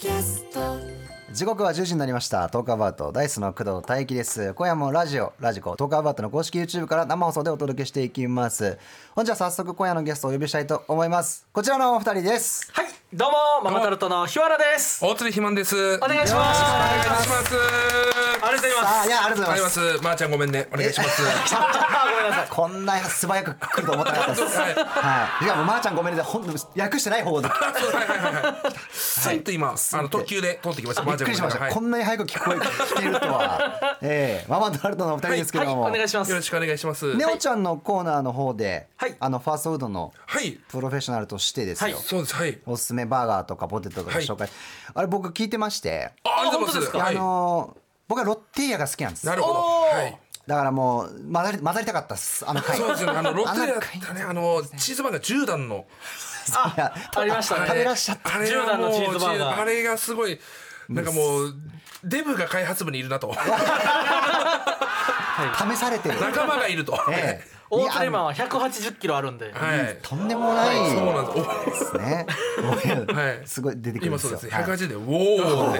キャスト時刻は10時になりましたトークアバウトダイスの工藤大輝です今夜もラジオラジコトークアバウトの公式 YouTube から生放送でお届けしていきます本日は早速今夜のゲストをお呼びしたいと思いますこちらのお二人ですはい、どうもママタルトの日原です。大鶴ひまんです。おお願いします。願いします。ありがとうございます。あいやありがとうございますす。まーちゃんごめんね。お願いします。あごめんなさい。こんな素早く来ると思ってなかったですはいはい、いやもうまーちゃんごめんねほんと訳してない方でスンと今あの特急で通ってきました。びっくりしました、はいこんなに早く聞こえ聞けるとはええママタルトのお二人ですけはい、ども、お願いしますよ。ろしくお願いします。ネオちゃんのコーナーの方で、はいあのファーストフードのはい。プロフェッショナルとしてですよ、はいそうです。はい。おすすめバーガーとかポテトとか紹介、あれ僕聞いてまして、あ、ありがとうございます。本当ですかあはい。の僕はロッテリアが好きなんですなるほど。はい。だからもう混ざり混ざりたかったっすあの回そうですよね。あのロッテリアだあのったね。あのチーズバーガー10段の。いやありましたね食べらっしゃったあれは10段のチーズバーガーあれがすごいなんかもうデブが開発部にいるなと。試されてる、仲間がいると。ええ。大い。や鶴マンは180キロあるんで。はい。とんでもないそうなんです。ですね。はい。すごい出てくるんですよ。今そうです。ね。はい。180で、ウォー。って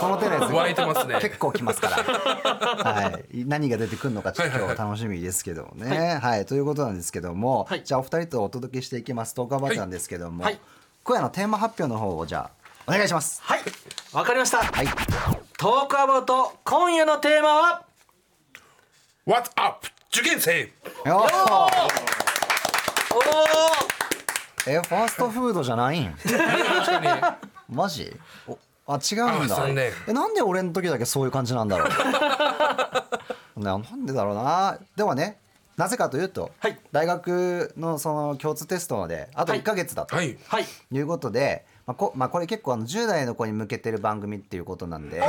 この手のやつ湧いてますね。結構きますから、はい、何が出てくるのかちょっと今日は楽しみですけどもね、はい。ということなんですけども、はい。じゃあお二人とお届けしていきます。トークアバなんですけども、はい。今夜のテーマ発表の方をじゃあお願いします。はい、わかりました。はい。トークアバウト今夜のテーマは？What's up? 受験生。よー。おえファーストフードじゃないん？確かに。マジ？おあ違うんだ。あ残念。えなんで俺の時だけそういう感じなんだろう？ななんでだろうな。ではねなぜかというと、はい。大学のその共通テストまであとはい。1か月だと、はい。はい。いうことで、まあこまあ、これ結構あの10代の子に向けてる番組っていうことなんで。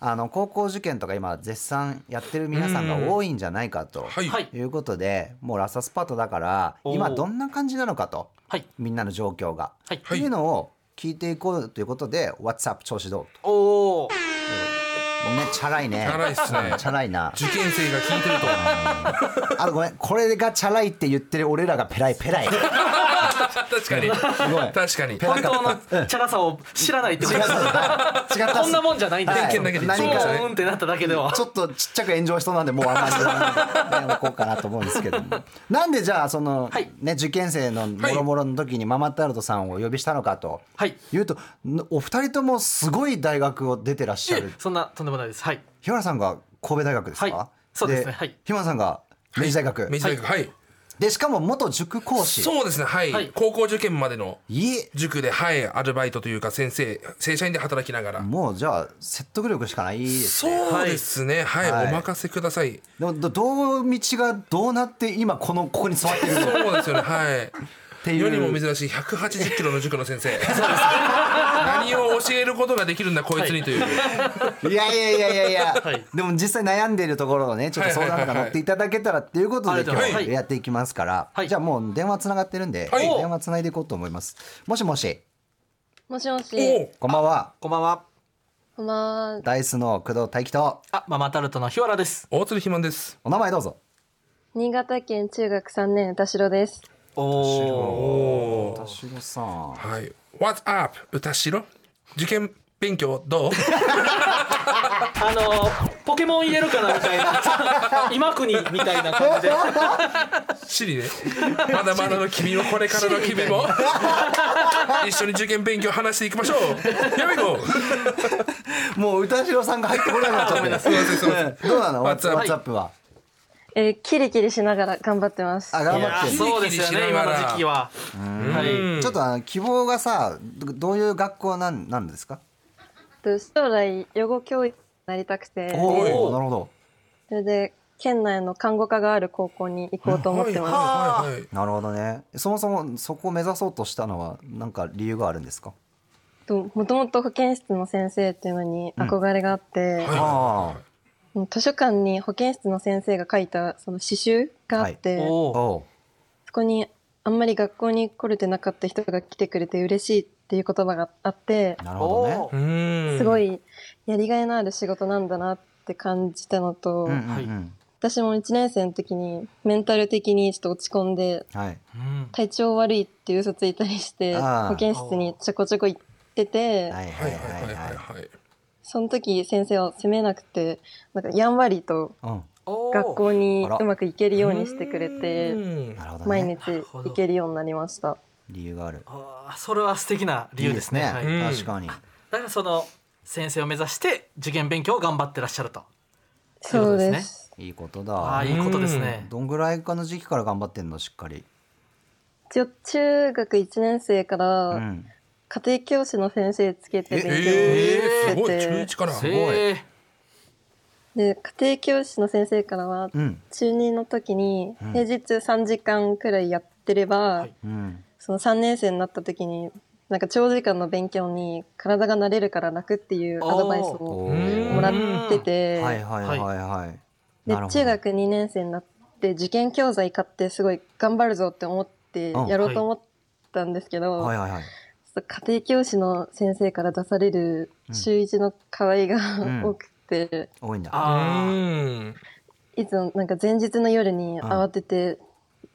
あの高校受験とか今絶賛やってる皆さんが多いんじゃないかとはい。うことでもうラストスパートだから今どんな感じなのかとはい。みんなの状況が、はいっていうのを聞いていこうということで「What's up 調子どう?おお。」ごめんチャラいね。チャラいっすね。チャラいな。受験生が聞いてると。あとごめんこれがチャラいって言ってる俺らがペライペライ。確かに。ごい。確かに。本当のチャラさを知らないってこと。です。違った。こんなもんじゃないんですはい偏見だけで。何かそううんってなっただけでは。ちょっとちっちゃく炎上しそうなんでもうあんまり言わないでおこうかなと思うんですけども。なんでじゃあその、はい。ね受験生のもろもろの時にママタルトさんをお呼びしたのかとはい。いうとんお二人ともすごい大学を出てらっしゃるそんなとんでもないです。はい。日原さんが神戸大学ですか、はいそうですねはい日原さんが明治大学、明治大学。はい。でしかも元塾講師そうですね。はいはい。高校受験までの塾で、はい、アルバイトというか先生、正社員で働きながら。もうじゃあ説得力しかないですねそうですね。はい。はいお任せください。でもどどう道がどうなって今このここに座ってるの？っそうですよね。はい。ていう。世にも珍しい180キロの塾の先生。何を教えることができるんだこいつにという。いやいやいやいやいや、はい。でも実際悩んでいるところをねちょっと相談とか乗っていただけたらっていうことで今日やっていきますから、はい。じゃあもう電話つながってるんで、はい。電話つないでいこうと思います。もしもし。もしもし。こんばんは。こんばんは。こんばんは。ダイスの工藤大輝と。あ、ママタルトの日原です。大鶴ひまんです。お名前どうぞ。新潟県中学3年歌代です。おおお。お。田代さんはい。What's up? 歌代受験勉強どう？あのポケモン入れるかなみたいな 今国みたいな感じで シリね。まだまだの君もこれからの君も一緒に受験勉強話していきましょう。We go! もう歌代さんが入ってこないどうなの？What's up？What's up はえーキリキリしながら頑張ってます。あ頑張ってる。そうですよね今の時期は。はい。ちょっとあの希望がさどどういう学校なんなんですか？と将来養護教育になりたくて、おおなるほど。それで県内の看護科がある高校に行こうと思ってます。はいはいはい。なるほどね。そもそもそこを目指そうとしたのは何か理由があるんですか？ともともと保健室の先生っていうのに憧れがあって、あ図書館に保健室の先生が書いたその詩集があって、あおおおうそこにあんまり学校に来れてなかった人が来てくれて嬉しいっていう言葉があって、なるほどね。すごいやりがいのある仕事なんだなって感じたのと、うんうんうん。はい。私も1年生の時にメンタル的にちょっと落ち込んではい。うん。体調悪いっていう嘘ついたりして保健室にちょこちょこ行っってて、はいはいはいはいははいいはいはいその時先生は責めなくてなんかやんわりと学校にうまくいけるようにしてくれうて毎ね。日行けるようになりました。理由がある。あーそれは素敵な理由ですね。いいはいうん。確かに。だからその先生を目指して受験勉強を頑張ってらっしゃると。そうです。いいことだ。ああいいことですね。どんぐらいかの時期から頑張ってんのしっかり。中学1年生かうらん家庭教師の先生つけて勉強えー、すごいして中一から。すごい。へーで家庭教師の先生からはうん。中2の時にうん。平日3時間くらいやってれば、はい。うん。その3年生になった時になんか長時間の勉強に体が慣れるから楽っていうアドバイスをもらってて、はいはいはいはいで中学2年生になって受験教材買ってすごい頑張るぞって思ってうん。やろうと思ったんですけど、はいはいはいと家庭教師の先生から出される週一の課題が、うん。多くて。多いんだ。いつもなんか前日の夜に慌てて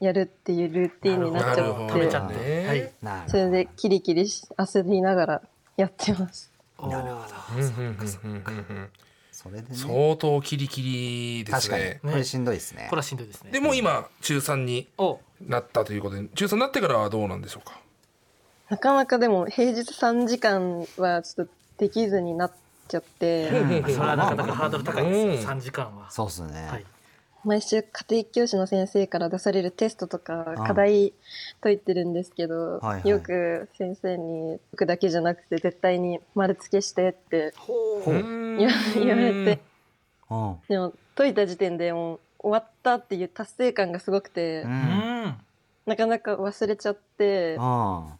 やるっていうルーティンになっちゃっなるほど。食べちてゃって、はい。それでキリキリし焦りながらやってます。なるほど。うんうんうんうんうん。それでね。相当キリキリです確かに。ね。これしんどいですね。これはしんどいですね。でも今中3にお。なったということで中3になってからはどうなんでしょうか？なかなかでも平日3時間はちょっとできずになっちゃって、うん。それはなかなかハードル高いです。ようん。3時間は。そうっすね。はい。毎週家庭教師の先生から出されるテストとかうん課題解いてるんですけど、はいはい。よく先生に僕だけじゃなくて絶対に丸付けしてって。言われて。うん。でも解いた時点でもう終わったっていう達成感がすごくて、なかなか忘れちゃって、あ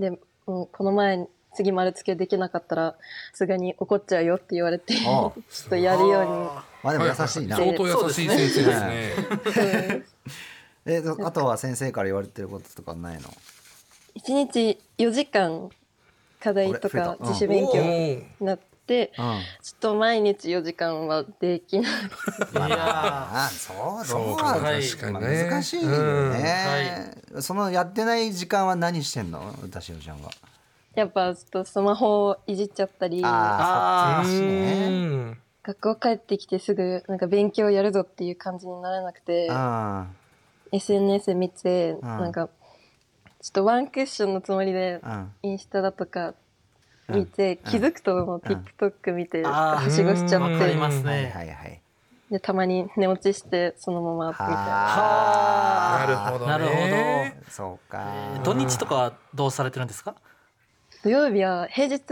でもうこの前次丸付けできなかったらさすがに怒っちゃうよって言われてちあ。ょっとやるように。あまあでも優しいな。相当優しい先生ですね。えあとは先生から言われてることとかないの？一日4時間課題とか自主勉強おにーなって、うん。ちょっと毎日4時間はできない。ーいやあそうそうか確かにまあね難しいよね、そのやってない時間は何してんの？歌しおちゃんは。やっぱちょっとスマホをいじっちゃったり、あーそっちうね。ん学校帰ってきてすぐなんか勉強やるぞっていう感じにならなくて、あ SNS 見て、ん。なんかちょっとワンクッションのつもりでインスタだとか見て、気づくともう TikTok 見て、はしごしちゃっわかりて、ますはいねはいはい。でたまに寝落ちしてそのままみたいな。はなるほどね。なるほど。あそうか、えー土日とかはどうされてるんですか？土曜日は平日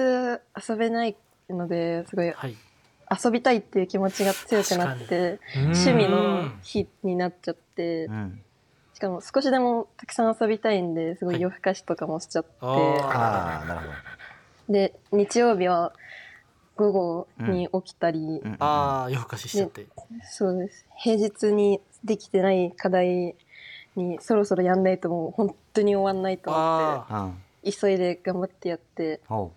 遊べないのですごいはい。遊びたいっていう気持ちが強くなってうん趣味の日になっちゃって。うん。しかも少しでもたくさん遊びたいんですごい夜更かしとかもしちゃって、ああなるほどで日曜日は午後に起きたり、うんああ夜更かししちゃって。そうです。平日にできてない課題にそろそろやんないともう本当に終わんないと思っあうんて急いで頑張ってやって。ほ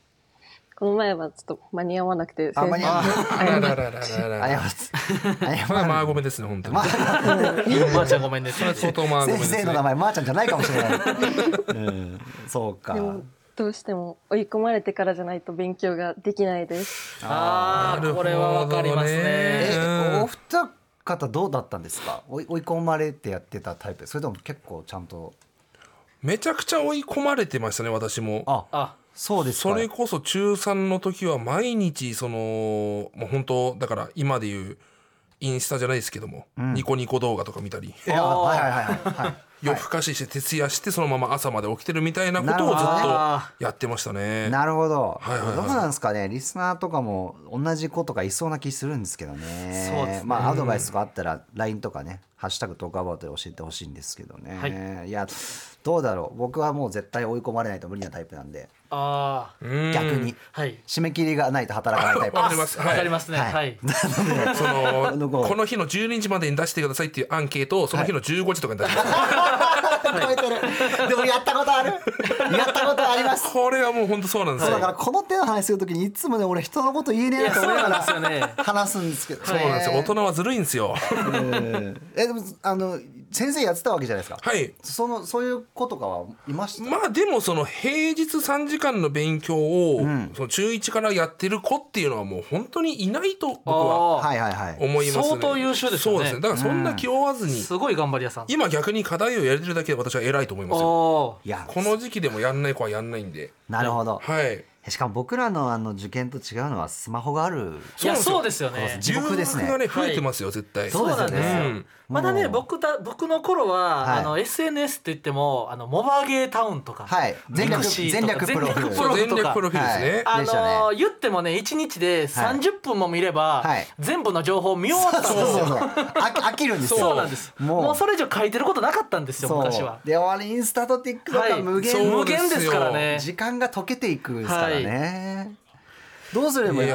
この前はちょっと間に合わなくてあ間に合わないあらららららうら。謝ます。謝まあまあるごめんですね本当に。まあ。あまあちゃんごめんね。それは相当まあごめん先ですね生の名前まーちゃんじゃないかもしれない、うん、そうか。でもどうしても追い込まれてからじゃないと勉強ができないです。ああこれはわかりますえねお二方どうだったんですか？追い追い込まれてやってたタイプ。それとも結構ちゃんと。めちゃくちゃ追い込まれてましたね私も。ああ。そうですか。それこそ中3の時は毎日そのもう本当だから今でいうインスタじゃないですけども、ん。ニコニコ動画とか見たり。はいはいはいはい。はい。夜更かしして徹夜してそのまま朝まで起きてるみたいなことをずっとあやってましたね。なるほど、はいはいはい。どうなんですかね？リスナーとかも同じ子とかいそうな気するんですけどね。そうですね。まあアドバイスとかあったら LINE とかね「ハッシュタグトークアバウト」で教えてほしいんですけどね、、はいやどうだろう？僕はもう絶対追い込まれないと無理なタイプなんであうん逆に。はい。締め切りがないと働かないタイプ。わかります。わかりはますね。はい。はい。そあのこうの日の12時までに出してくださいっていうアンケートをその日の15時とかに出してます、超えてるでもやったことある。やったことあります。これはもう本当そうなんですよ。だからこの手の話するときにいつもね俺人のこと言えねえなと思いながらいやそうなんですよね話すんですけど。そうなんですよ。大人はずるいんですよ。うんえでもあの先生やってたわけじゃないですか。はい。そのそういう子とかはいました、まあでもその平日3時間の勉強を、ん。その中1からやってる子っていうのはもう本当にいないと僕はあはいはいはい。思いますね。相当優秀ですよね。そうですね。だからそんな気負わずに、ーすごい頑張り屋さん。今逆に課題をやれるだけで私は偉いと思いますよ。おー。いや。この時期でもやんない子はやんないんで。なるほど、はいしかも僕らのあの受験と違うのはスマホがある。いやそうですよ。ね。地獄ですね。がね増えてますよ、絶対。そうなんですよ。うん。まだね僕だ僕の頃は、はい。あの SNS って言ってもあのモバゲータウンとか、はい。全力 mixi とか全力プロフィール。そう全力プロフィールですね、あでしたね。のー言ってもね1日で30分も見れば、はい。全部の情報見終わったんですよ。そうそうそう。あ飽きるんですよ。そう。なんです。もう。もうそれ以上書いてることなかったんですよそう。昔は。で終わりインスタと TikTok はが無限、そう無限ですからね。時間が溶けていくですからね、どうすればいい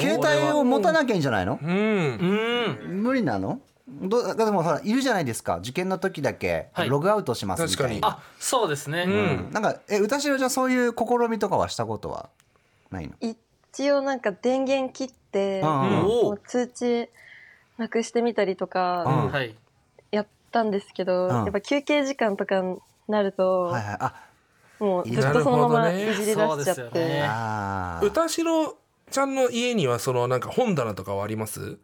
携帯を持たなきゃいいんじゃないの？うん。うん。無理なの？どでもほらいるじゃないですか。受験の時だけ。はい。ログアウトしますみたい確な、あそうですね、ん。なんかえ歌代じゃそういう試みとかはしたことはないの？一応なんか電源切って、うん通知なくしてみたりとかやったんですけど、うん。やっぱ休憩時間とかになると、はいはい。あもうずっとそのままいじり出しちゃなるほどって、ねそうですよね。あー歌代ちゃんの家にはそのなんか本棚とかはあります？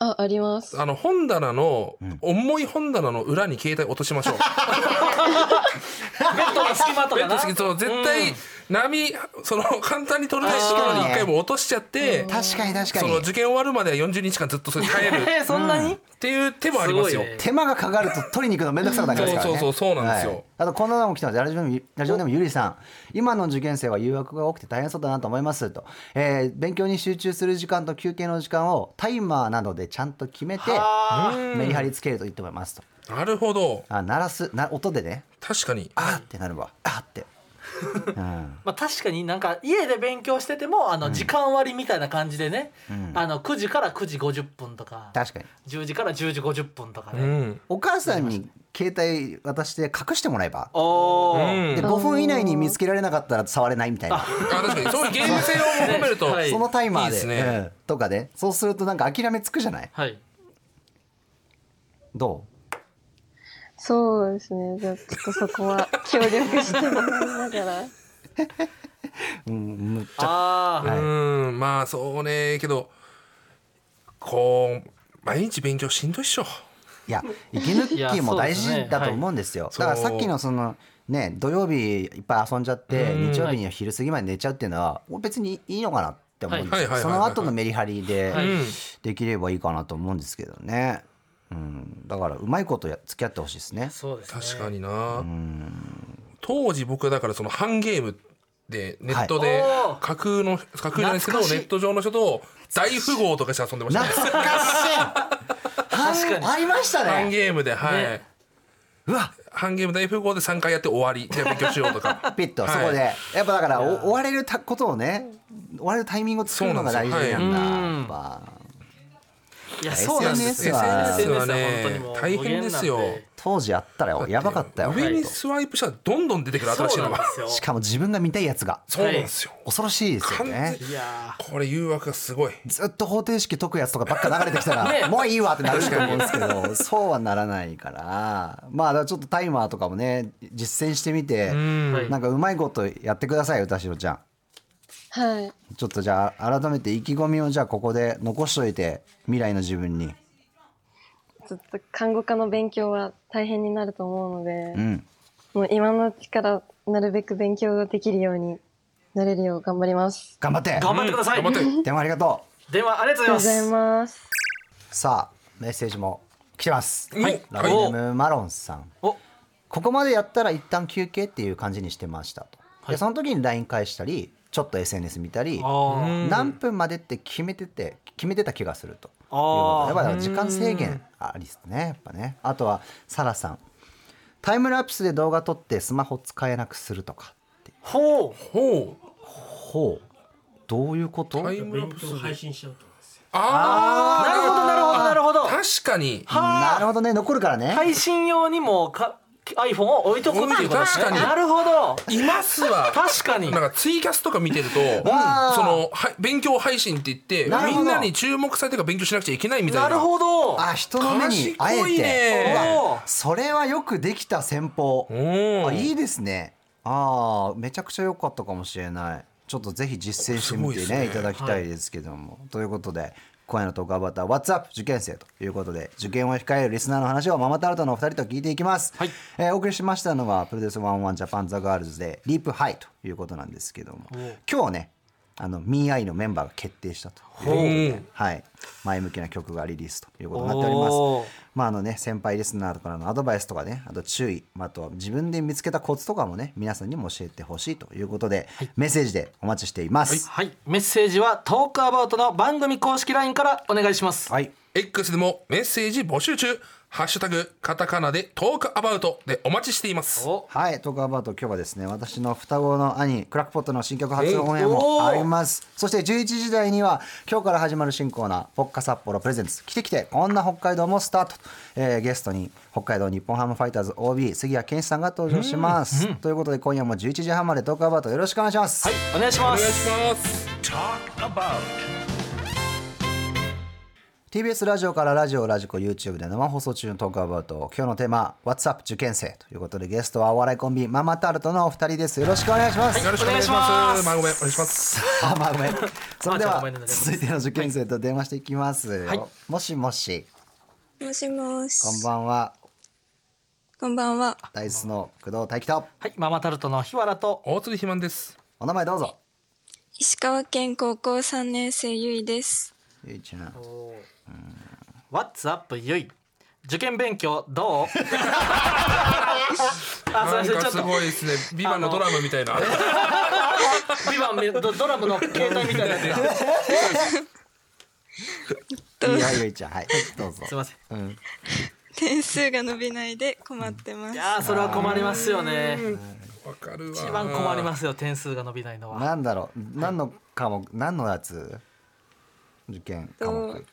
ああります。あの本棚の、ん。重い本棚の裏に携帯落としましょう。ベッドの隙間とベッドかな好きそう絶対波その 簡単に取れないところに一回も落としちゃって、確かに確かそにの受験終わるまでは40日間ずっとそれ耐える。え ーそんなに、っていう手もありますよ。手間がかかると取りに行くのめんどくさくなりますからね。そうそうそうそうなんですよ。はい。あとこんなのも来てます。ラジオネームラジオネームゆりさん。今の受験生は誘惑が多くて大変そうだなと思いますと、えー勉強に集中する時間と休憩の時間をタイマーなどでちゃんと決めてあ。メリハリつけるといいと思いますと。なるほど。あ鳴らす？な音でね。確かに。あーってなるわ。あーって、うん、まあ、確かになんか家で勉強しててもあの時間割みたいな感じでね、あの9時から9時50分とか。確かに。10時から10時50分とかね、うん。お母さんに携帯渡して隠してもらえば？おー、うん。で5分以内に見つけられなかったら触れないみたいな。あ確かに。そういうゲーム性を求めると、はい。そのタイマーで。いいですね。うん。とかで。そうするとなんか諦めつくじゃない？はい。どそうですね。じゃあちょっとそこは 協力してもらいながら。う、うん、むっちゃ。ああ、はい。うーんまあそうね。けどこう毎日勉強しんどいっしょ。いや息抜きも大事だと思うんですよ。そうですね。だからさっきのそのね土曜日いっぱい遊んじゃってうん。日曜日には昼過ぎまで寝ちゃうっていうのは別にいいのかなって思うんですよはい。はいはいはいその後のメリハリでできればいいかなと思うんですけどね、うん、だからうまいことや付き合ってほしいですね。そうですね。確かにな。当時僕だからそのハンゲームでネットではい。架空の架空じゃないですけどネット上の人と大富豪とかして遊んでましたね。懐かしい。確かにありましたハンねゲームではい、ね。うわ。ハンゲーム大富豪で3回やって終わり。じゃあ勉強しようとか。ピッとはいそこで、やっぱだからお終われるたことをね終われるタイミングを作るのが大事なんだ。そうなんですよ。やっぱいやそうなんですよ。SNS は。ね本当にもう大変ですよ。当時あったらやばかったよ。上にスワイプしたらどんどん出てくる新しいのが。しかも自分が見たいやつが。そうなんですよ、恐ろしいですよ完ね全いやこれ誘惑がすごい。ずっと方程式解くやつとかばっか流れてきたら、ね。もういいわってなると思うんですけどそうはならないから。まあだからちょっとタイマーとかもね実践してみてなんかうまいことやってください歌代ちゃんはい。ちょっとじゃあ改めて意気込みをじゃあここで残しといて未来の自分に。ちょっと看護科の勉強は大変になると思うので、うん。もう今のうちからなるべく勉強できるようになれるよう頑張ります。頑張って。頑張ってください、頑張って電話ありがとう。電話ありがとうございます。さあメッセージも来てます。はい。ラブネームマロンさん。お。ここまでやったら一旦休憩っていう感じにしてましたと、でその時に LINE 返したりちょっと SNS 見たり何分までって決めてて決めてた気がするというあことー。やっぱり時間制限ありですねやっぱね。あとはサラさん。タイムラプスで動画撮ってスマホ使えなくするとかって。ほうほう。ほう。どういうこと？タイムラ勉プス配信しちゃうとなるほどなるほどなるほど。ー確かに。なるほどね。残るからね、配信用にもか iPhone を置いとくってい確かに。なるほど。いますわ。確かに。なんかツイキャスとか見てると、そのは勉強配信って言ってみんなに注目されてから勉強しなくちゃいけないみたいな。なるほど。あ人の目にあえ賢いてそれはよくできた戦法。あいいですね。ああめちゃくちゃ良かったかもしれない。ちょっとぜひ実践してみてねね。いただきたいですけども、ということで今夜の Talk About What's up 受験生ということで受験を控えるリスナーの話をママタルトのお二人と聞いていきます、はい。えーお送りしましたのは Produce 101 Japan The Girls で Leap High ということなんですけども今日ねあの MeI のメンバーが決定したということで、はい、前向きな曲がリリースということになっておりますまああのね先輩リスナーからのアドバイスとかねあと注意、まあ、あとは自分で見つけたコツとかもね皆さんにも教えてほしいということで、メッセージでお待ちしています。はい。メッセージはトークアバウトの番組公式 LINE からお願いします。はい、X でもメッセージ募集中ハッシュタグカタカナでトークアバウトでお待ちしています。お。はい、トークアバウト今日はですね私の双子の兄クラックポットの新曲発音エもあります。そして11時台には今日から始まる新コーナー「ポッカ札幌プレゼンツ」来て来てこんな北海道もスタート、えーゲストに北海道日本ハムファイターズ OB 杉谷健一さんが登場します、ということで今夜も11時半までトークアバウトよろしくお願いします、はいお願いしまお願いすします. TBS ラジオからラジオラジコ YouTube で生放送中のトークアバウト今日のテーマ「What's up 受験生」ということでゲストはお笑いコンビママタルトのお二人です。よろしくお願いします、よろしくお願いします。ますまあごめんお願いします。あまあごめんそれでは続いての受験生と電話していきます。よ、はい。もしもし。もしもし。こんばんは。こんばんは。ダイスの工藤大樹と。はいママタルトの日原と。大鶴ひまんです。お名前どうぞ。石川県高校3年生ゆいです。ゆいちゃん What's up ゆい。受験勉強どう？あなんかすすいませんちょっと。ごいですね。ビバンのドラムみたいな。ビバンドドラムの携帯みたいなやつがいやゆいちゃんはい。どうぞ。すいません。うん、点数が伸びないで困ってます。い。やーそれは困りますよね。わかるわ。一番困りますよ点数が伸びないのは。なんだろう。何の科目何のやつ？受験科目。と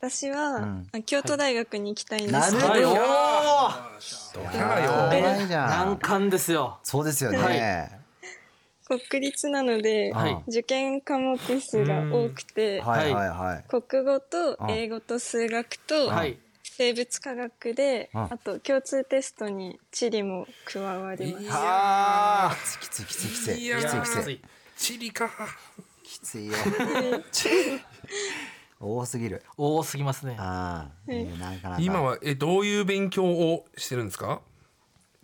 私は、京都大学に行きたいんですけど、はい。おーど。うやよ。難ん。関ですよ。そうですよね、はい。国立なので、はい。受験科目数が多くて、はいはいはい。国語と英語と数学とはい。生物科学で、うん。あと共通テストに地理も加わります。きついきついきつい。きついきつい。きついついチリか。きついよ 多すぎる。多すぎますね。ああ、いいなかなか。今はえどういう勉強をしてるんですか？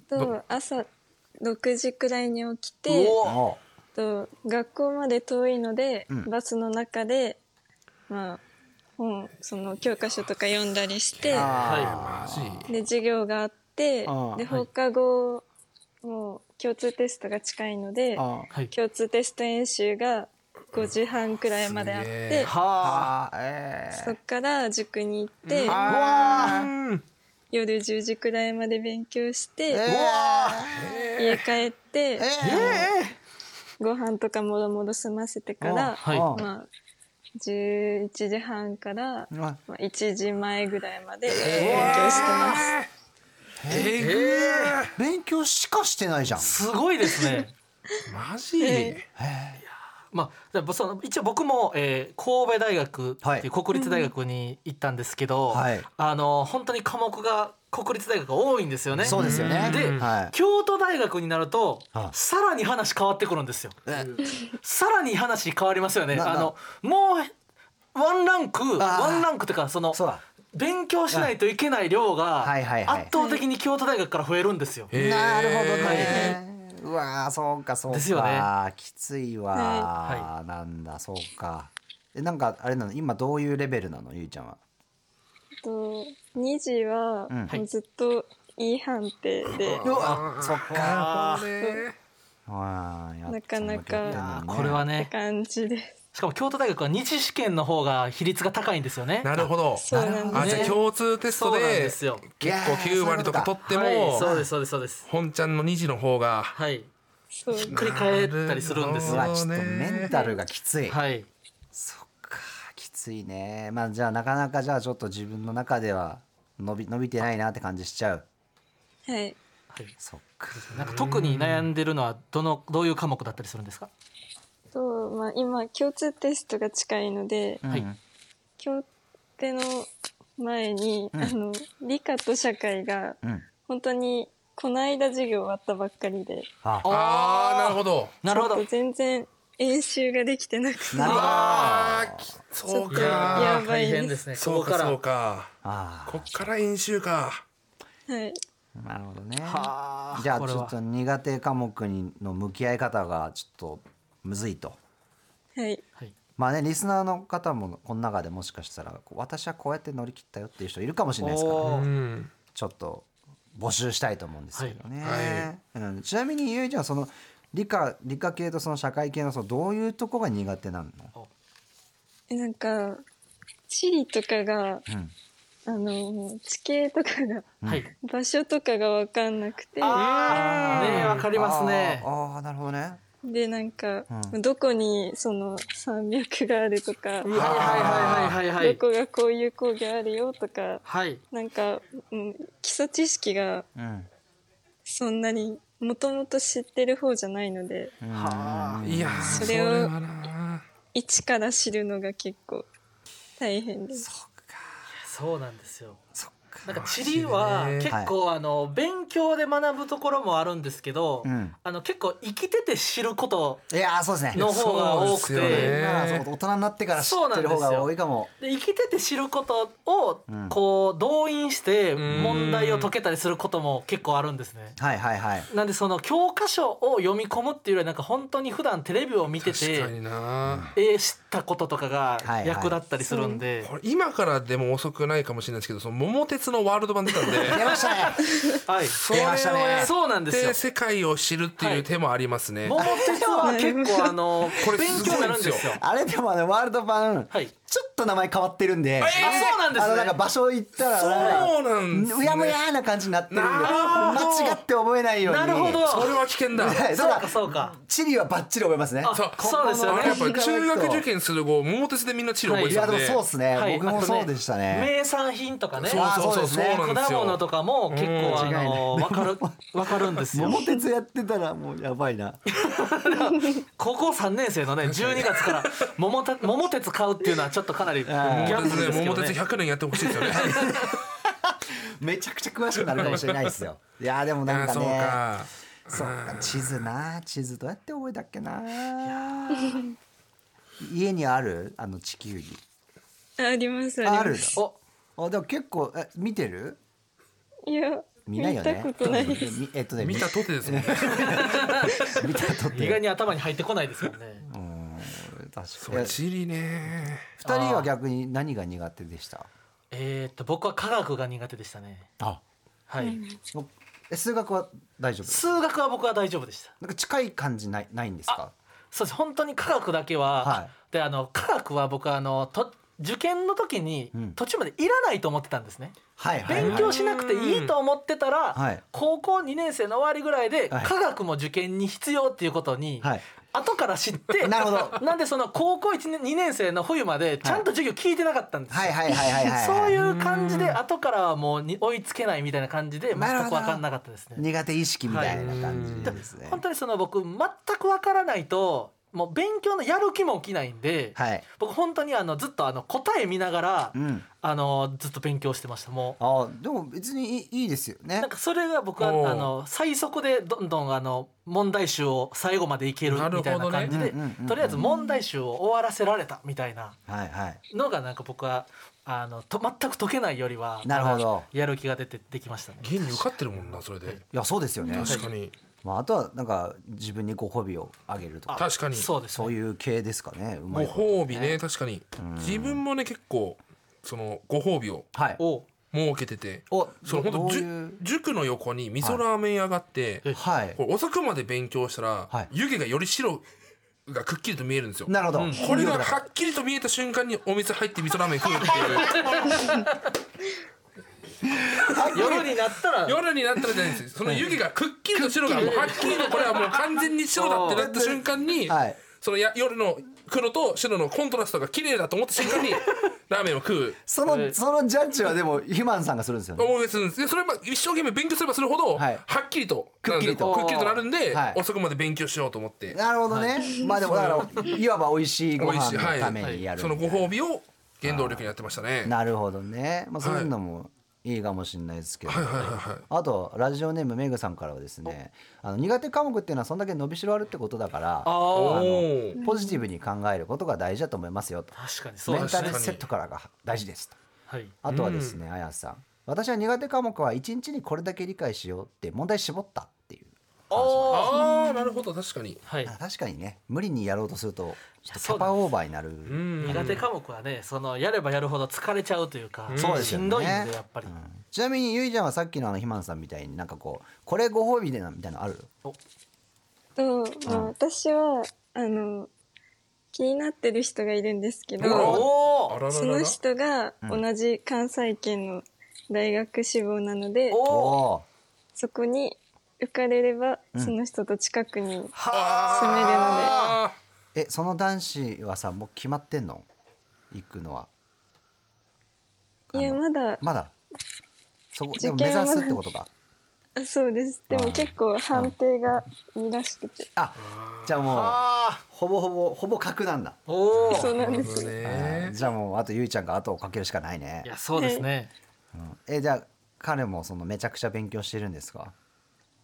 と朝6時くらいに起きてと学校まで遠いので、ん。バスの中でまあ本その教科書とか読んだりしてはマジ。で授業があってあで放課後もう共通テストが近いのであいはい。共通テスト演習が5時半くらいまであってえ。はえそっから塾に行ってうん。夜10時くらいまで勉強してえ家帰ってえご飯とかもろもろ済ませてからはい。あまあ11時半から、うんまあ、1時前ぐらいまで勉強してます。えぐ勉強しかしてないじゃん。すごいですね。マジ？えまあじゃあその一応僕も、えー神戸大学ってはい。いう国立大学に行ったんですけど、はい。あの本当に科目が国立大学が多いんですよね。そうですよね。で、はい。京都大学になるとあさらに話変わってくるんですよ。えさらに話変わりますよね。なあのもうワンランクワンランクというかその勉強しないといけない量が圧倒的に京都大学から増えるんですよ。なるほどねうわーそうかそうか。ですよね。きついわー、はなんだそうか。えなんかあれなの？今どういうレベルなの？ゆいちゃんは。と2時はうん。ずっと E 判定で、うわそっか。あー。ねあーやっなかなかこれはね。感じです。しかも京都大学は二次試験の方が比率が高いんですよね。なるほどそうなんですあじゃあ共通テストでですよ。結構9割とか取ってはい、もそうですそうですそうです。本ちゃんの2時の方がはい。ひっくり返ったりするんですよ。ちょっとねメンタルがきつい、はい。そっかきついねまあじゃあなかなかじゃあちょっと自分の中では伸び伸びてないなって感じしちゃうはい。そっかなんか特に悩んでるのはどのどういう科目だったりするんですか？と、まあ、今共通テストが近いので、はい。うん協定の前に、うん。あの理科と社会がうん。本当にこの間授業終わったばっかりであ。あーなるほど。なるほど。ちょっと全然演習ができてなくてあーきそうか。やば大いで変ですすねそうかそうか。あこっから演習か。はい。ーなるほどね。じゃあちょっと苦手科目にの向き合い方がちょっとむずいと。はい。はい。まあねリスナーの方もこの中でもしかしたらこう私はこうやって乗り切ったよっていう人いるかもしれないですから、おー。うん。ちょっと募集したいと思うんですけどね、はい。うん、ちなみにゆいちゃんはその理科理科系とその社会系のそのどういうとこが苦手なの、えなんか地理とかがうん。あの地形とかがはい。場所とかが分かんなくて。あー。ねえわかりますね。あーあーなるほどねでなんか、うん。どこにその山脈があるとか、はいはいはいはいはい。はいどこがこういう工業あるよとかはい。なんか、うん、基礎知識がうん。そんなにもともと知ってる方じじゃないのではあ。いやーそれを一から知るのが結構大変です。そうなんですよ。そっかなんか地理は結構あの勉強で学ぶところもあるんですけど、うん。あの結構生きてて知ることいやーそうですね。の方が多くて。ね。大人になってから知ってる方が多いかも。で生きてて知ることをうん。こう動員してん。問題を解けたりすることも結構あるんですね。はいはいはい。なんでその教科書を読み込むっていうよりはなんか本当に普段テレビを見ててえー知ったこととかがはいはい。役立ったりするんで、これ今からでも遅くないかもしれないですけどその桃鉄のワールド版出たんで。出ましたね。はい、それを出ましたね。やっそうなんですよ。て世界を知るっていう手もありますね、桃鉄は結構あのこれ勉強になるんですよ。あれでもあのワールド版はい。ちょっと名前変わってるんで、あそうなんですあのなんかね。場所行ったらそうなんですね。かうやむやな感じになってるんで間違って覚えないようになるほど。それは危険だ。はいそうかそうか。地理はバッチリ覚えますね。あそうそうですよね。やっぱり中学受験する後桃鉄でみんな地理覚えいやで。もてたんで、そうですね、はい僕もそうでしたね。名産品とかね。そうそうそうあそうですねそう果物とかも結構あのわかる わかるんですよ。桃鉄やってたらもうやばいな。高校3年生のね12月から桃た桃鉄買うっていうのはちょっとかなりギーャンブル桃鉄ね桃鉄ですけどね。100年やってほしいですよね。めちゃくちゃ詳しくなるかもしれないですよ。いやでもなんかね。か。そうか地図な。地図どうやって覚えたっけな。家にある？あの地球儀。ありますあります。あるおあでも結構え見てる？いや見ないよね。ことないです。みえっとね見たとてですもんね。見たとって。意外に頭に入ってこないですもんね。うん確かに。そう地理ね。二人は逆に何が苦手でした？えーっと僕は科学が苦手でしたね。あ。はい。え数学は大丈夫？数学は僕は大丈夫でした。なんか近い感じないないんですか？そうです。本当に科学だけは、はい。であの科学は僕はあのと受験の時にうん。途中までいらないと思ってたんですね、はいはいはい。勉強しなくていいと思ってたら、はい。高校2年生の終わりぐらいで、はい。科学も受験に必要っていうことに、はい後から知って なるほど。なんでその高校1年2年生の冬までちゃんと授業聞いてなかったんです。よ、はいはいはいはいはいそういう感じで後からはもうに追いつけないみたいな感じで全く分かんなかったですね。苦手意識みたいな感じですね。本当にその僕全く分からないともう勉強のやる気も起きないんで、はい。僕本当にあのずっとあの答え見ながら、うん。あのずっと勉強してましたもあでも別にいいいいですよね。うなんかそれが僕はあの最速でどんどんあの問題集を最後までいけるみたいな感じでとりあえず問題集を終わらせられたみたいな。のがなんか僕はあのと全く解けないよりはなるほど。やる気が出てできましたね。現に受かってるもんなそれで。いやそうですよね。確かにまああとはなんか自分にご褒美をあげるとか。確かに。そうです、ね、そういう系ですかねうまご褒美ね。確かに。自分もね結構そのご褒美をはい。設けてておその本当塾の横に味噌ラーメン屋があって、はい。これ遅くまで勉強したら、はい。湯気がより白がくっきりと見えるんですよ。なるほど、うん。これがはっきりと見えた瞬間にお店入って味噌ラーメン食うっていう 夜になったら。夜になったらじゃないんです。よその湯気がくっきりと白がもうはっきりとこれはもう完全に白だってなった瞬間に、はい。そのや夜の9黒と白のコントラストが綺麗だと思った瞬間に ラーメンを食う。そのそのジャッジはでも肥満さんがするんですよね。思いするんです。でそれは一生懸命勉強すればするほど、はい。はっきりとくっきりと。くっきりとなるんで、はい。遅くまで勉強しようと思って。なるほどね、まあでもだからいわば美味しいご美味しい。はい。飯のためにやるそのご褒美を原動力にやってましたね。なるほどね、まあ、そういうのもいいかもしれないですけど、はいはいはいはい。あとラジオネームメグさんからはですねあの苦手科目っていうのはそんだけ伸びしろあるってことだからあおあーポジティブに考えることが大事だと思いますよと。確かにそうメンですね。タルセットからが大事ですと。はい。あとはですね、あやさん。私は苦手科目は一日にこれだけ理解しようって問題絞ったああなるほど。確かに。はい。あ確かにね。無理にやろうとするとちょっとキャパオーバーになる。うん苦手科目はねそのやればやるほど疲れちゃうというか、そうですよね。しんどいんでやっぱり、ちなみにゆいちゃんはさっきのあのひまんさんみたいになんかこうこれご褒美でなみたいなのある？と、まあ、私はあの気になってる人がいるんですけどおおあららららその人が同じ関西圏の大学志望なので、おおそこに受かれればその人と近くに住めるので、あえその男子はさもう決まってんの？行くのは。いやまだ。まだ？そこで受験はも目指すってことか？あそうです。でも結構判定がいいらしくて。あじゃあもうあ。ほぼほぼほぼ角なんだ、おおそうなんです。ね。じゃあもうあとゆいちゃんが後をかけるしかないね。いやそうですね、えじゃあ彼もそのめちゃくちゃ勉強してるんですか？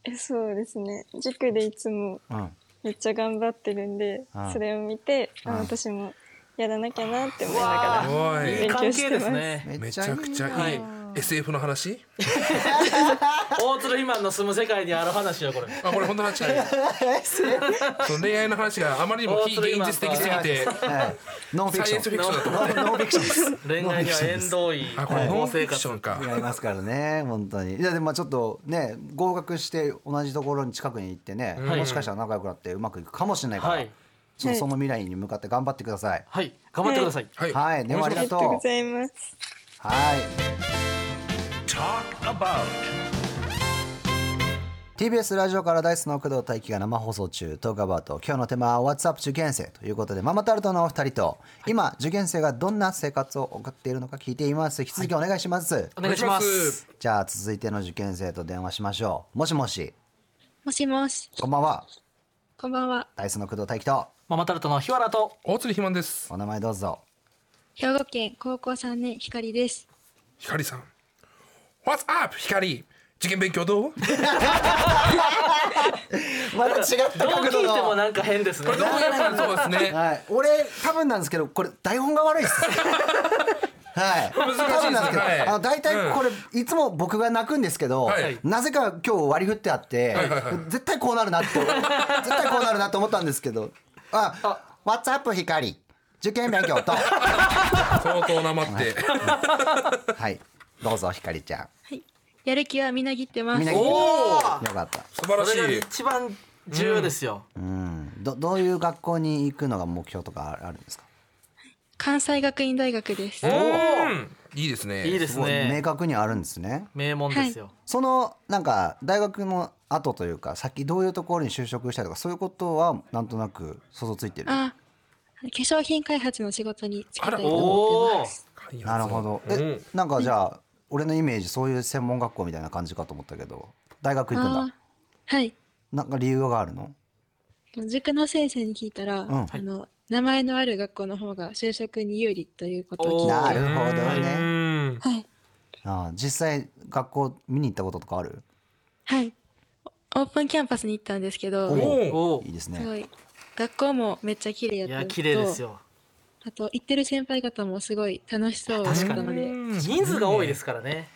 えそうですね。塾でいつもうん。めっちゃ頑張ってるんでうん。それを見てあうん。私もやらなきゃなって思いながおらい勉いい。関係強してます。ですね。めちゃくちゃいいはい SF の話？大鶴ひまんの住む世界にある話よこれ。あこれ本当の話 その恋愛の話があまりにも非現実的すぎてはい。ノンフィクション。サイエンスフィクションだと思って。ノンフィクションです。恋愛には縁遠いあこれノンフィクション活か違いますからね本当に。いやでもまあちょっとね合格して同じところに近くに行ってね、はいもしかしたら仲良くなってうまくいくかもしれないから、はい。ちょっとその未来に向かって頑張ってください。はい。頑張ってください、はい。はい。でもありがとう。ありがとうございます。はい. TBS ラジオからダイスの工藤大輝が生放送中トークアバート今日のテーマは What's up 受験生ということでママタルトのお二人と、今受験生がどんな生活を送っているのか聞いています。引き続きお願いします、お願いします。じゃあ続いての受験生と電話しましょう。もしもし。もしもし、こんばんは。こんばんは。ダイスの工藤大輝と。ママタルトの日原と。大鶴ひまんです。お名前どうぞ。兵庫県高校3年光です。ひかりさん What's up ひかり受験勉強どう？また違ったどう聞いてもなんか変ですね。どうやらそうですねはい、俺多分なんですけどこれ台本が悪いです。はい、難しいです多分なんですけど、はい。あの大体これ、いつも僕が泣くんですけど、はい。なぜか今日割り振ってあって、はいはいはい。絶対こうなるなって絶対こうなるなと思ったんですけど。あ「What's up 光受験勉強と」相当なまって。はいどうぞ光ちゃん。はい。やる気はみなぎってます。おおよかった。素晴らそれがしい一番重要ですよ、うん。どどういう学校に行くのが目標とかあるんですか？関西学院大学です。うん。いいですね。いいですすごい。明ね確にあるんですね。名門ですよ、そのなんか大学の後というか先どういうところに就職したりとかそういうことはなんとなく想像ついてる？あ、化粧品開発の仕事に就きたいとおお思ってます。なるほど。え、うん。なんかじゃあ俺のイメージそういう専門学校みたいな感じかと思ったけど大学行くんだ。あはい。なんか理由があるの？塾の先生に聞いたら、ん。あの名前のある学校の方が就職に有利ということを聞いなるほどうねん。はい。ああ実際学校見に行ったこととかある？はい。オープンキャンパスに行ったんですけど、おおおいいですね。すごい。学校もめっちゃ綺麗やったいや綺麗ですよあと行ってる先輩方もすごい楽しそうだったので、人数が多いですからね。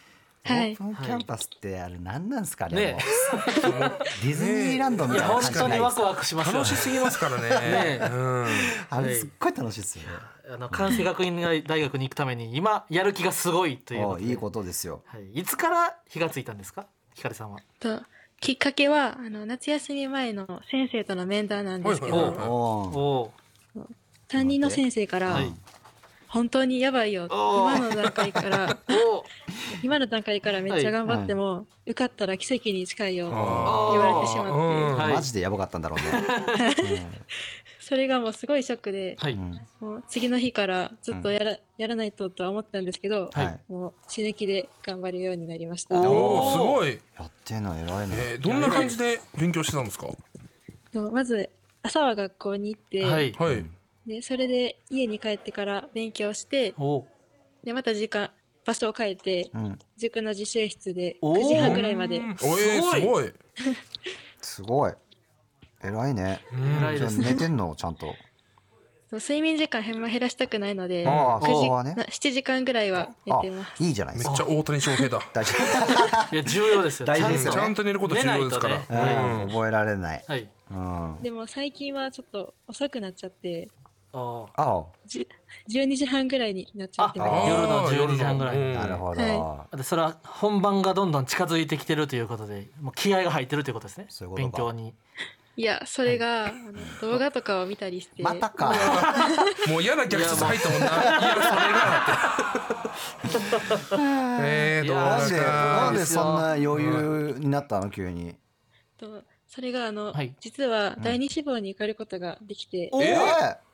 はい。オープンキャンパスってあれ何なんですかねね。ディズニーランドみいやたいな本当にワ感じじゃないですかクワクしますよ楽しすぎますからね。ねうん。あれすっごい楽しいですよね。あの関西学院大学に行くために今やる気がすごいということで。おいいことですよ。はい、いつから火がついたんですか？光さんは。ときっかけはあの夏休み前の先生との面談なんですけど、はいはいはいおおおお担任の先生から、はい。本当にやばいよ。今の段階から。お 今の段階からめっちゃ頑張っても、受かったら奇跡に近いよ。ってあ言われてしまって、うん。はい。マジでやばかったんだろうね、それがもうすごいショックで、はい、もう次の日からずっとやら,、やらないととは思ったんですけど、はい。もう死ぬ気で頑張るようになりました。おおすごい、やってんの偉いね。えー、どんな感じで勉強してたんですか？とまず朝は学校に行って、はい。はいでそれで家に帰ってから勉強してお。でまた時間場所を変えて、うん。塾の自習室でおー。9時半ぐらいまで。おえー、すごい。すごい。偉いね。じゃあ偉いです。ね寝てんの？ちゃんと。そう睡眠時間減ら減らしたくないのでああ9時ね。な7時間ぐらいは寝あてます。いいじゃないですか。めっちゃ大谷翔平だ。大丈 いや重要ですよ。大事ですよちゃんと寝ること重要ですから、寝ないとね。夫、うん、覚えられない。はい。うん。でも最近はちょっと遅くなっちゃってああじ12時半ぐらいになっちゃってあます。夜のあー12時半ぐらい。なるほど、はあでそれは本番がどんどん近づいてきてるということでもう気合が入ってるということですね。そういうことか。勉強に。いやそれが、あの動画とかを見たりして。またか。もう嫌な逆説入ったもんな。いや、それが。って。えー、どうなんでかなんでそんな余裕になったの急に？とそれがあの、はい。実は第二志望に受かることができて、おええ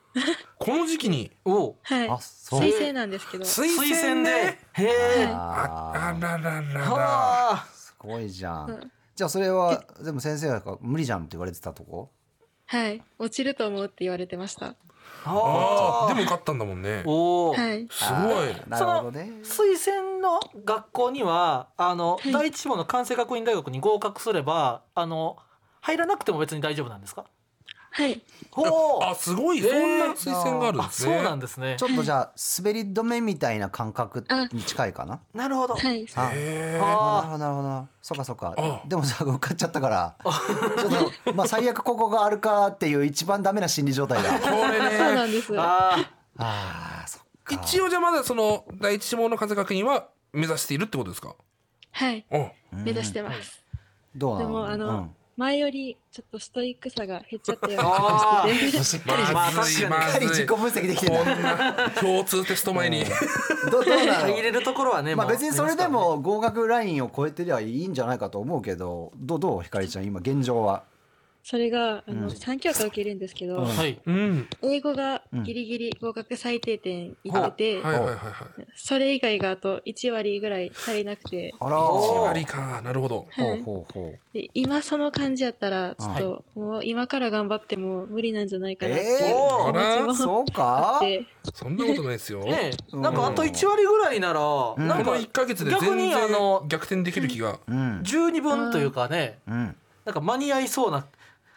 この時期に？おう。はい。あそう。推薦なんですけど。推推薦薦ででへえ。ああらららら。はあすごいじゃうん。んじゃあそれはでも先生が無理じゃんって言われてたとこ？はい。落ちると思うって言われてました。あー。でも受かったんだもんね。おおはい。すごい。なるほどね。推薦の学校にはあの、い。第一志望の関西学院大学に合格すればあの入らなくても別に大丈夫なんですか？はい。あすごい。そんな推薦があるんあですね。そうなんですね。ちょっとじゃあ滑り止めみたいな感覚に近いかな？なるほど。はい。あへなるあほどなるほど。そっかそっか。あ。でもさ受かっちゃったから。ちょっとまあ最悪ここがあるかっていう一番ダメな心理状態だ。ー これそうなねんですああーそっか。一応じゃあまだその第一志望の風学院は目指しているってことですか？はい。お。目指してます、どうなの？でもあの、うん前よりちょっとストイックさが減っちゃったようなあ気がしっかりまあしっかり自己分析できてるこんな共通テスト前にどうどうなのあ入れるところはねまあ別にそれでも合格ラインを超えてりゃいいんじゃないかと思うけどどうどうひかりちゃん今現状はそれがあの、うん。3教科受けるんですけど、はい。うん。英語がギリギリ合格最低点いってて、はいはいはいはい。それ以外があと1割ぐらい足りなくて。あら1おー割か。なるほど。ほうほうほう。で今その感じやったらちょっと、もう今から頑張っても無理なんじゃないかなっていうえー気持ちもそうあかって、そんなことないですよ。ねなんかあと1割ぐらいなら、ん。なんかこの1ヶ月で逆全にあ然の逆転できる気が。うん。十二分というかね、うん。なんか間に合いそうな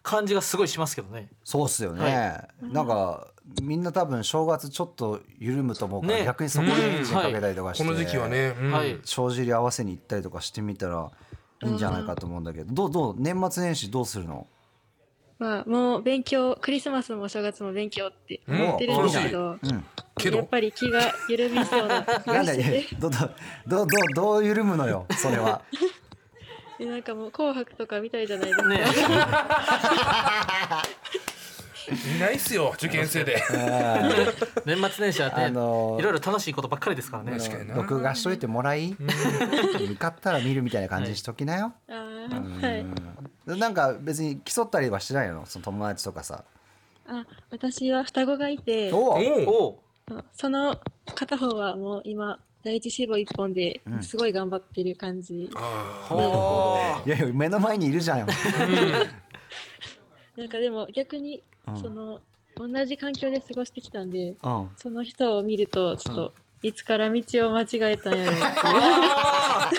感じがすごいしますけどね。そうっすよね、はなんかみんな多分正月ちょっと緩むと思うから、ね。逆にそこにエンジンかけたりとかして、この時期はね。うん。はい。帳尻合わせに行ったりとかしてみたらいいんじゃないかと思うんだけど、どうどう年末年始どうするの？まあもう勉強クリスマスもお正月も勉強って思ってるんですけど、うん。けど。やっぱり気が緩みそうな気なんだがして。てどどどどどう緩むのよそれは でなんかもう「紅白」とか見たいじゃないですか、ねい ないっすよ受験生で。年末年始はね、あのーいろいろ楽しいことばっかりですからね。確かにな。録画しといてもらい。受かったら見るみたいな感じにしときなよ、はいうん。なんか別に競ったりはしてないの？その友達とかさ。あ私は双子がいて。おおその片方はもう今第一志望一本ですごい頑張ってる感じ、いやいや目の前にいるじゃん。なんかでも逆にうん。その同じ環境で過ごしてきたんでうん。その人を見るとちょっといつから道を間違えたんやろうって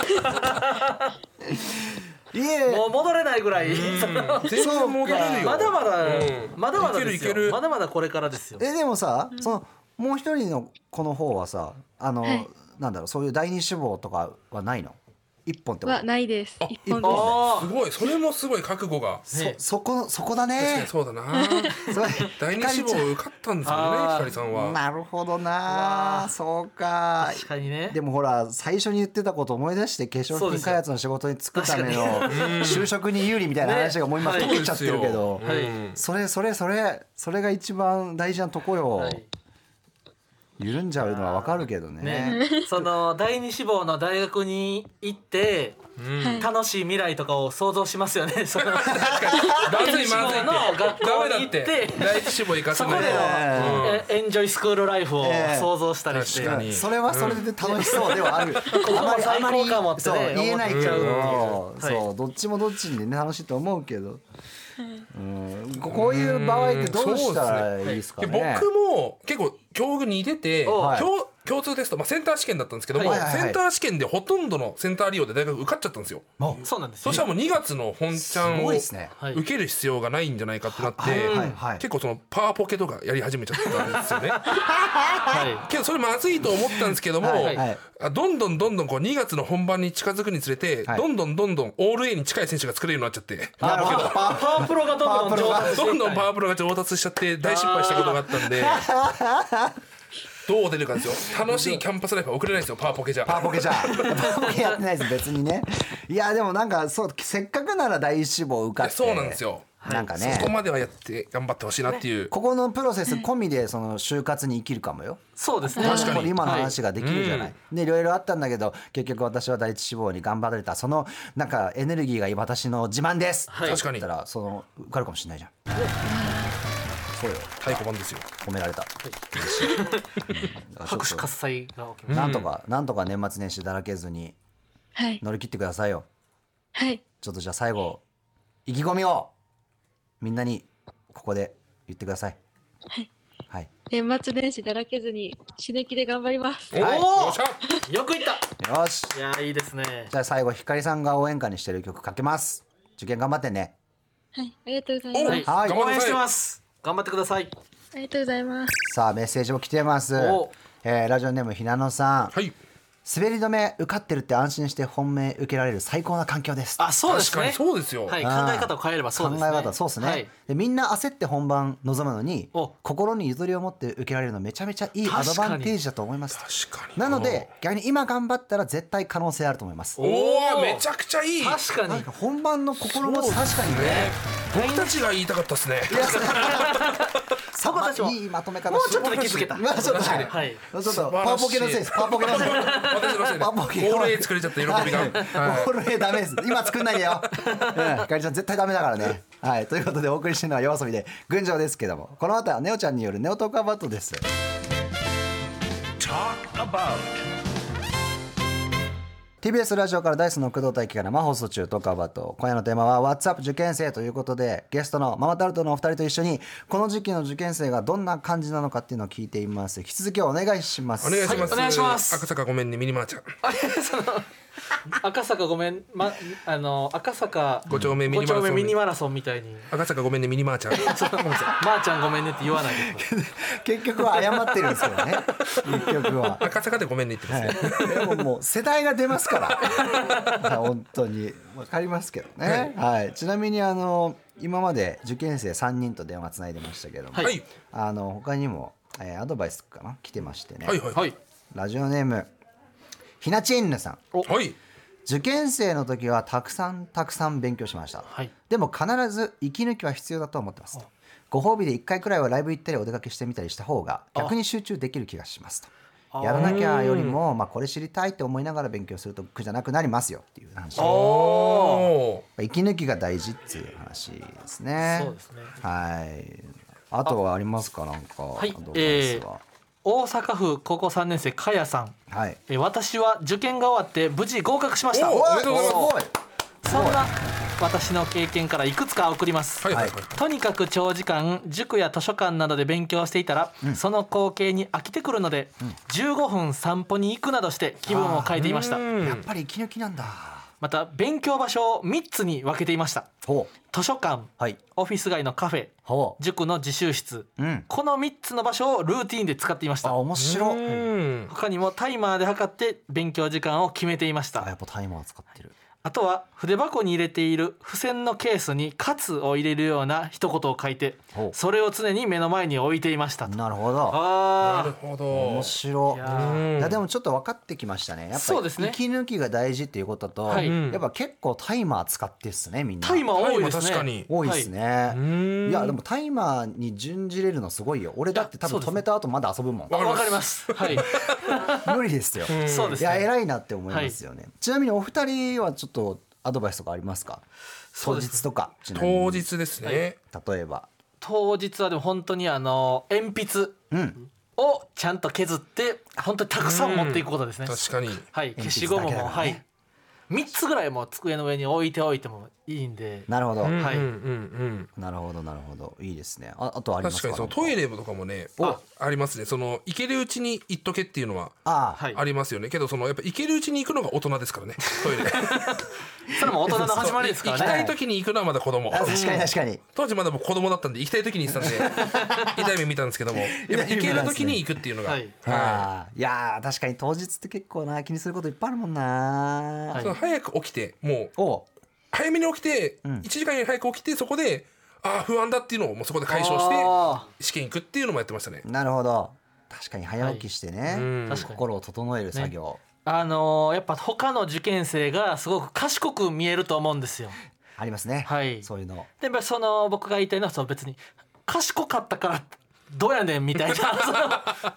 いう。いえもう戻れないぐらい。全然戻れるよ。まだまだ、うんまだまだですよ。いけるいける。まだまだこれからですよ。えでもさ、そのもう一人の子の方はさあの、はいなんだろうそういう第二志望とかはないの？一本ってこと？はないです。あ一本です。あすごいそれもすごい覚悟が。そね。そこそこだ確かねにそうだな。すごい第二志望受かったんですもんねあーひかりさんは。なるほどわなあそうか。確かにね。でもほら最初に言ってたこと思い出して化粧品開発の仕事に就くための就職に有利みたいな話がもう今ね。解けちゃってるけど、はいうん。それそれそれそれが一番大事なとこよ、はい緩んじゃうのはわかるけどね。ね、その第二志望の大学に行ってはい。楽しい未来とかを想像しますよね。そのまずいまずいって。の学ダ校メだっに行って。て第一志望行かせないそこでのえエンジョイスクールライフをええ。想像したりして、確かに。それはそれで楽しそうではある、あまりあ最まり高かもってそうね言えないけど、思っちゃうってい。うそうどっちもどっちでね楽しいと思うけど、うん、ここういう場合ってどうしたらいいですかでね。僕も結構境遇に似てて、はい。共共通テスト、まあ、センター試験だったんですけども、はいはいはい。センター試験でほとんどのセンター利用で大学受かっちゃったんですよ。そうなんです。よそしたらもう2月の本ちゃすんを受ける必要がないんじゃないかってなって、はい結構そのパワーポケとかやり始めちゃったんですよね。はい。けどそれまずいと思ったんですけども、はいはい。あどんどんどんどんこう2月の本番に近づくにつれて、はい。どんどんどんどんオール A に近い選手が作れるようになっちゃって。なるほど。パワープロがどんどん上達していどんどんパワープロが上達しちゃって大失敗したことがあったんで どう出るかですよ。楽しいキャンパスライフは送れないですよ。パワーポケじゃ。パワポケじゃ。ん パワポケやってないです別にね。いやでもなんかそうせっかくなら第一志望受かって。そうなんですよ。なんかね。そこまではやって頑張ってほしいなっていう、ここのプロセス込みでその就活に生きるかもよ。そうですね。確かに。今の話ができるじゃない、でい。ろいろあったんだけど結局私は第一志望に頑張れたそのなんかエネルギーが私の自慢です、はい。確かに。だったらその受かるかもしれないじゃんそうよ太鼓判ですよ。褒められた、拍手喝采が起きまなんとかなんとか年末年始だらけずにはい。乗り切ってくださいよ。はい。ちょっとじゃあ最後意気込みをみんなにここで言ってください。はい。はい。年末年始だらけずに死ぬ気で頑張ります。おはい。よっしゃ！すよくいった。よし。いやいいですね。じゃあ最後ひかりさんが応援歌にしてる曲かけます。受験頑張ってね。はい。ありがとうございます。はい、はい。応援してます頑張ってください。ありがとうございます。さあメッセージも来てます。お、えーラジオネームひなのさん。はい。滑り止め受かってるって安心して本命受けられる最高な環境です。あそうですね。確かにそうですよ、はい考え方を変えればそうですね。考え方そうですね、はい。でみんな焦って本番臨むのにお。心にゆとりを持って受けられるのめちゃめちゃいいアドバンテージだと思います。確かに。なので逆に今頑張ったら絶対可能性あると思います。おおめちゃくちゃいい。確かに。本番の心持ち確かにね僕たちが言いたかったですね。さ僕たちも。いいまとめ方もうちょっとで気づけた。まあちょっとはい。はいちょっとパワポケのせいですパワポケのせい私のせいで。パワポケオール A 作れちゃった喜びが、はい。オール A ダメです。今作んないでよ、かりちゃん絶対ダメだからね。はい。ということでお送りしてるのは夜遊びで群青ですけども。この後はネオちゃんによるネオトークアバウトです。Talk about. TBS ラジオからダイスの工藤大輝から生放送中トークアバウト。今夜のテーマは WhatsApp 受験生ということでゲストのママタルトのお二人と一緒にこの時期の受験生がどんな感じなのかっていうのを聞いています。引き続きお願いします。お願いします、はいお願いします。赤坂ごめんねミニマーちゃん。あれその 赤坂ごめんまあの赤坂五丁目ミニマラソン。五丁目ミニマラソンみたいに。赤坂ごめんねミニマーちゃん。まーちゃんごめんねって言わないで。結局は謝ってるんですけどね。結局は。赤坂でごめんねって言ってますね、でももう世代が出ますから。本当に。わかりますけどね、はい。ちなみにあの今まで受験生3人と電話つないでましたけども、はい。はいあの他にも、えーアドバイスかな？来てましてね、はいはい。はい。ラジオネームひなちんぬさん。はい。受験生の時はたくさんたくさん勉強しました、はい。でも必ず息抜きは必要だと思ってます。とご褒美で1回くらいはライブ行ったりお出かけしてみたりした方が逆に集中できる気がしますと。やらなきゃよりも、まあ、これ知りたいって思いながら勉強すると苦じゃなくなりますよっていう話。息抜きが大事っていう話ですね。そうですね。はい。あとはありますか？なんかはい。アドバイスは、大阪府高校3年生かやさん。はい。え私は受験が終わって無事合格しました。おおめでとうござい。ますすごいそんな私の経験からいくつか送ります、はいはい。はいとにかく長時間塾や図書館などで勉強していたら、その光景に飽きてくるので、15分散歩に行くなどして気分を変えていました。うん。やっぱり息抜きなんだまた勉強場所を3つに分けていました。図書館はい。オフィス街のカフェほ塾の自習室ううん。この3つの場所をルーティンで使っていましあた面白い。うん。他にもタイマーで測って勉強時間を決めていました。あやっぱタイマー使ってるあとは筆箱に入れている付箋のケースに「カツ」を入れるような一言を書いてそれを常に目の前に置いていましたと。なるほど。なあるほど。面白い。やー。いやでもちょっと分かってきましたね。やっぱりそうですね。息抜きが大事っていうことと、はい。やっぱ結構タイマー使ってっすねみんな。タイマー多いですね。多いですね、んい、やでもタイマーに準じれるのすごいよ。俺だって多分止めた後まだ遊ぶもん。はいわかります。はい。無理ですよ、そうですね。いや偉いなって思いますよね、ちなみにお二人はちょっとアドバイスとかありますか？当日とかちなみに。当日ですね、例えば。当日はでも本当にあの鉛筆うん。をちゃんと削って本当にたくさん持っていくことですね、確かに。はい。筆消しゴムも、ね。はい。3つぐらいもう机の上に置いておいてもいいんで。なるほど、はいうんうんうん。なるほどなるほど。いいですね。ああとありますか？確かにそのトイレとかもねあ。ありますね。その行けるうちに行っとけっていうのはああ、はい。ありますよね。けどそのやっぱ行けるうちに行くのが大人ですからね。トイレ。それも大人の始まりですからね。行きたい時に行くのはまだ子供。あ確かに確かに。当時まだ僕子供だったんで行きたい時に行ってたんで。痛い目見たんですけども。やっぱ行ける時に行くっていうのが、はい。ああ。いやー確かに当日って結構な気にすることいっぱいあるもんな、はい。その早く起きてもうおう早めに起きて、ん。1時間より早く起きてそこでああ不安だっていうのをもうそこで解消してあ試験行くっていうのもやってましたね。なるほど。確かに早起きしてね、うん。確かに。心を整える作業、あのーやっぱ他の受験生がすごく賢く見えると思うんですよ。ありますね、はい。そういうの。でその僕が言いたいのはその別に賢かったからどうやねんみたいな。その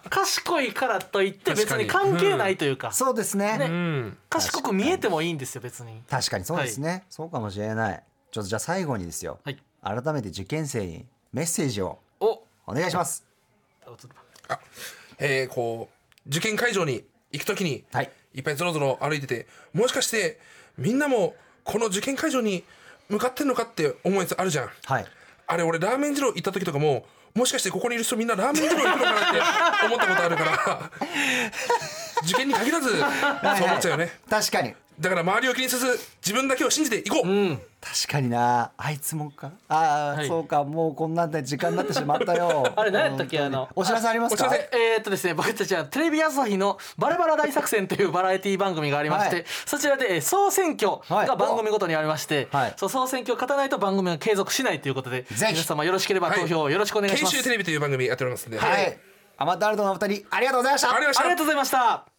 賢いからといって別に関係ないというか。そうですね。ね。うん。賢く見えてもいいんですよ別に。確かに。そうですね、そうかもしれない。ちょっとじゃあ最後にですよ、はい。改めて受験生にメッセージをお。お願いします。あえーこう受験会場に行く時に、はい。いっぱいぞろぞろ歩いててもしかしてみんなもこの受験会場に向かってんのかって思うやつあるじゃん。はい。あれ俺ラーメン二郎行った時とかももしかしてここにいる人みんなラーメンでも行くのかなって思ったことあるから。受験に限らずそう思っちゃうよね。確かに。だから周りを気にせず自分だけを信じていこう、うん。確かにな。あいつもか。ああ、はい。そうか。もうこんなんで時間になってしまったよ。あれ何やったっけ？あのお知らせありますか？えーっとですね僕たちはテレビ朝日の「バラバラ大作戦」というバラエティ番組がありまして、はい。そちらでえー総選挙が番組ごとにありまして、はい。そう総選挙を勝たないと番組が継続しないということでぜひ。皆様よろしければ投票よろしくお願いします、研修テレビという番組やっておりますんで、はいアマタルドのお二人ありがとうございました。ありがとうございました。